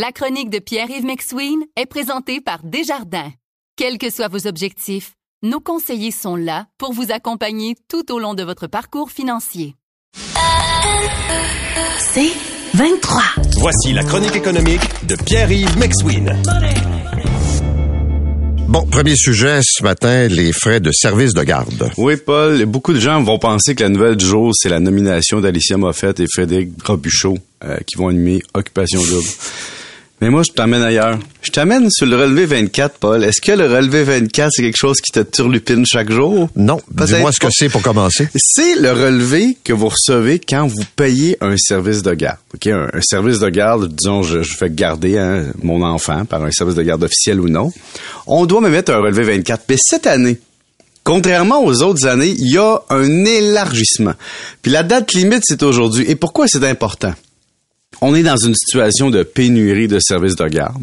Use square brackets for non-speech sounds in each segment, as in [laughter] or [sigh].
La chronique de Pierre-Yves McSween est présentée par Desjardins. Quels que soient vos objectifs, nos conseillers sont là pour vous accompagner tout au long de votre parcours financier. C'est 23. Voici la chronique économique de Pierre-Yves McSween. Bon, premier sujet ce matin, les frais de service de garde. Oui, Paul, beaucoup de gens vont penser que la nouvelle du jour, c'est la nomination d'Alicia Moffett et Frédéric Robuchon euh, qui vont animer Occupation Double. Mais moi, je t'amène ailleurs. Je t'amène sur le relevé 24, Paul. Est-ce que le relevé 24, c'est quelque chose qui te turlupine chaque jour? Non. Dis-moi ce que c'est pour commencer. C'est le relevé que vous recevez quand vous payez un service de garde. OK? Un, service de garde, disons, je, je fais garder hein, mon enfant par un service de garde officiel ou non. On doit me mettre un relevé 24. Mais cette année, Contrairement aux autres années, il y a un élargissement. Puis la date limite, c'est aujourd'hui. Et pourquoi c'est important? On est dans une situation de pénurie de services de garde.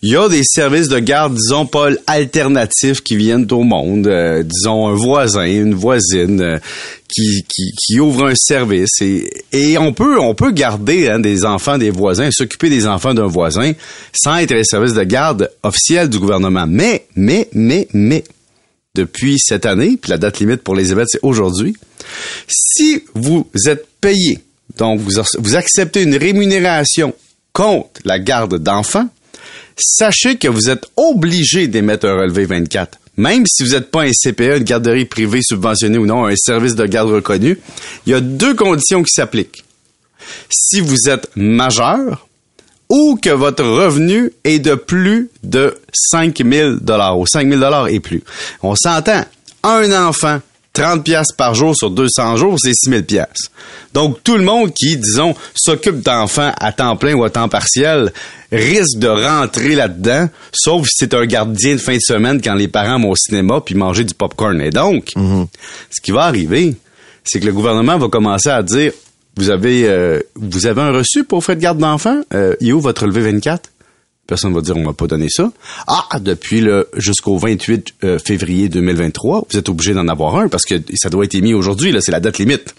Il y a des services de garde, disons, Paul, alternatifs qui viennent au monde. Euh, disons, un voisin, une voisine euh, qui, qui, ouvre un service. Et, et on peut on peut garder hein, des enfants des voisins, s'occuper des enfants d'un voisin sans être un service de garde officiel du gouvernement. Mais, mais, mais, mais, depuis cette année, puis la date limite pour les événements, c'est aujourd'hui, si vous êtes payé donc vous, acceptez une rémunération contre la garde d'enfants, sachez que vous êtes obligé d'émettre un relevé 24. Même si vous n'êtes pas un CPE, une garderie privée subventionnée ou non, un service de garde reconnu, il y a deux conditions qui s'appliquent. Si vous êtes majeur ou que votre revenu est de plus de 5 000 ou 5 000 et plus. On s'entend, un enfant 30 pièces par jour sur 200 jours, c'est 6000 pièces. Donc tout le monde qui disons s'occupe d'enfants à temps plein ou à temps partiel risque de rentrer là-dedans, sauf si c'est un gardien de fin de semaine quand les parents vont au cinéma puis manger du popcorn. Et donc, mm-hmm. ce qui va arriver, c'est que le gouvernement va commencer à dire vous avez euh, vous avez un reçu pour frais de garde d'enfants, euh, il est où votre relevé 24 Personne va dire on m'a pas donné ça. Ah, depuis le jusqu'au 28 euh, février 2023, vous êtes obligé d'en avoir un parce que ça doit être émis aujourd'hui là, c'est la date limite.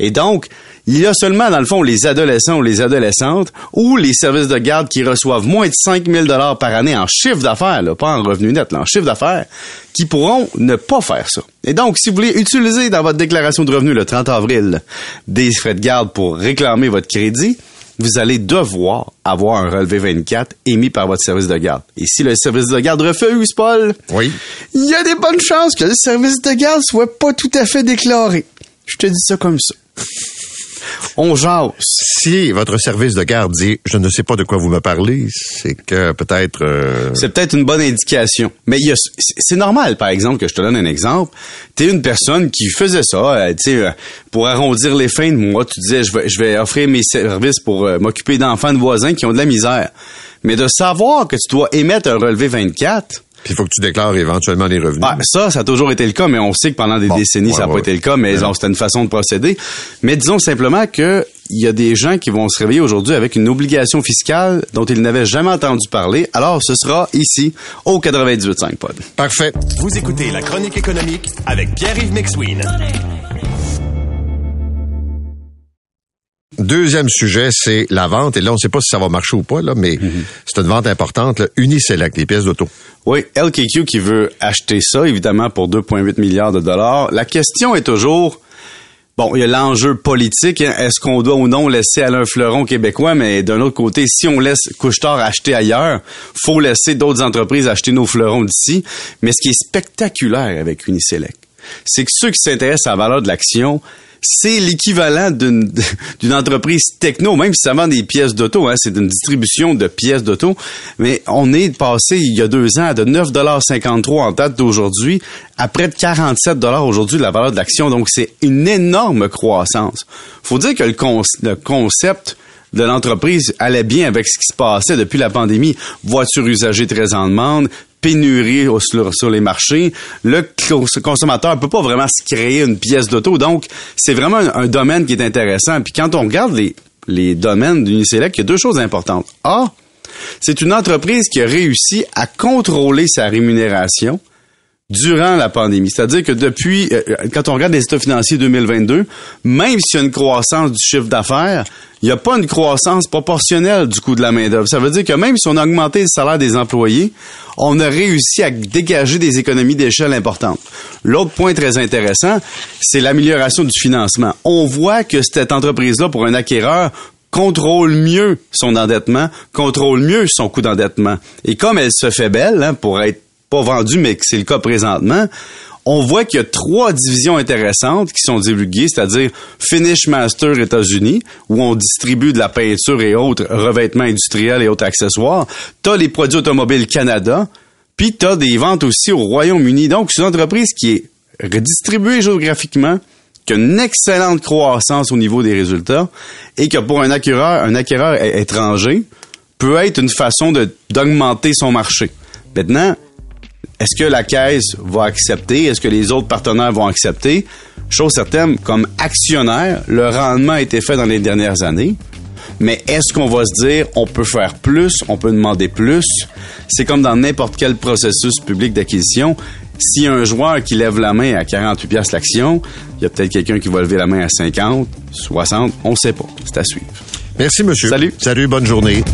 Et donc, il y a seulement dans le fond les adolescents ou les adolescentes ou les services de garde qui reçoivent moins de 5000 dollars par année en chiffre d'affaires, là, pas en revenu net, là, en chiffre d'affaires, qui pourront ne pas faire ça. Et donc, si vous voulez utiliser dans votre déclaration de revenus le 30 avril des frais de garde pour réclamer votre crédit, vous allez devoir avoir un relevé 24 émis par votre service de garde. Et si le service de garde refuse, Paul, oui. il y a des bonnes chances que le service de garde soit pas tout à fait déclaré. Je te dis ça comme ça on jase. Si votre service de garde dit je ne sais pas de quoi vous me parlez, c'est que peut-être euh, c'est peut-être une bonne indication. Mais c'est normal par exemple que je te donne un exemple. Tu es une personne qui faisait ça, euh, tu sais euh, pour arrondir les fins de mois, tu disais je vais je vais offrir mes services pour m'occuper d'enfants de voisins qui ont de la misère. Mais de savoir que tu dois émettre un relevé 24 puis il faut que tu déclares éventuellement les revenus. Ah, ça, ça a toujours été le cas, mais on sait que pendant des décennies, ça n'a pas été le cas, mais c'était une façon de procéder. Mais disons simplement que il y a des gens qui vont se réveiller aujourd'hui avec une obligation fiscale dont ils n'avaient jamais entendu parler. Alors, ce sera ici, au 98.5 Pod. Parfait. Vous écoutez la chronique économique avec Pierre-Yves McSween. Deuxième sujet, c'est la vente. Et là, on ne sait pas si ça va marcher ou pas, là, mais mhm. c'est une vente importante. Là. Uniselect, les pièces d'auto. Oui, LKQ qui veut acheter ça, évidemment, pour 2,8 milliards de dollars. La question est toujours... Bon, il y a l'enjeu politique. Hein. Est-ce qu'on doit ou non laisser Alain Fleuron québécois? Mais d'un autre côté, si on laisse Couchetard acheter ailleurs, faut laisser d'autres entreprises acheter nos fleurons d'ici. Mais ce qui est spectaculaire avec Uniselect, c'est que ceux qui s'intéressent à la valeur de l'action, c'est l'équivalent [laughs] d'une entreprise techno, même si ça vend des pièces d'auto, hein, c'est une distribution de pièces d'auto. Mais on est passé il y a deux ans de 9,53 en date d'aujourd'hui à près de 47 aujourd'hui de la valeur de l'action. Donc c'est une énorme croissance. Faut dire que le, le concept de l'entreprise allait bien avec ce qui se passait depuis la pandémie. Voitures usagées très en demande, pénurie sur, les marchés. Le consommateur peut pas vraiment se créer une pièce d'auto. Donc, c'est vraiment un, domaine qui est intéressant. Puis quand on regarde les, les domaines d'Uniselect, il y a deux choses importantes. A, c'est une entreprise qui a réussi à contrôler sa rémunération durant la pandémie. C'est-à-dire que depuis, euh, quand on regarde les états financiers 2022, même s'il y a une croissance du chiffre d'affaires, il n'y a pas une croissance proportionnelle du coût de la main-d'œuvre. Ça veut dire que même si on a augmenté le salaire des employés, on a réussi à dégager des économies d'échelle importantes. L'autre point très intéressant, c'est l'amélioration du financement. On voit que cette entreprise-là, pour un acquéreur, contrôle mieux son endettement, contrôle mieux son coût d'endettement. Et comme elle se fait belle, hein, pour être pas vendu, mais que c'est le cas présentement, on voit qu'il y a trois divisions intéressantes qui sont divulguées, c'est-à-dire Finish Master États-Unis, où on distribue de la peinture et autres revêtements industriels et autres accessoires. T'as les produits automobiles Canada, puis t'as des ventes aussi au Royaume-Uni. Donc, c'est une entreprise qui est redistribuée géographiquement, qui a une excellente croissance au niveau des résultats, et que pour un acquéreur, un acquéreur étranger, peut être une façon d'augmenter son marché. Maintenant, est-ce que la caisse va accepter? Est-ce que les autres partenaires vont accepter? Chose certaine, comme actionnaire, le rendement a été fait dans les dernières années. Mais est-ce qu'on va se dire, on peut faire plus, on peut demander plus? C'est comme dans n'importe quel processus public d'acquisition. S'il y a un joueur qui lève la main à 48 pièces l'action, il y a peut-être quelqu'un qui va lever la main à 50, 60, on ne sait pas. C'est à suivre. Merci, monsieur. Salut. Salut, bonne journée.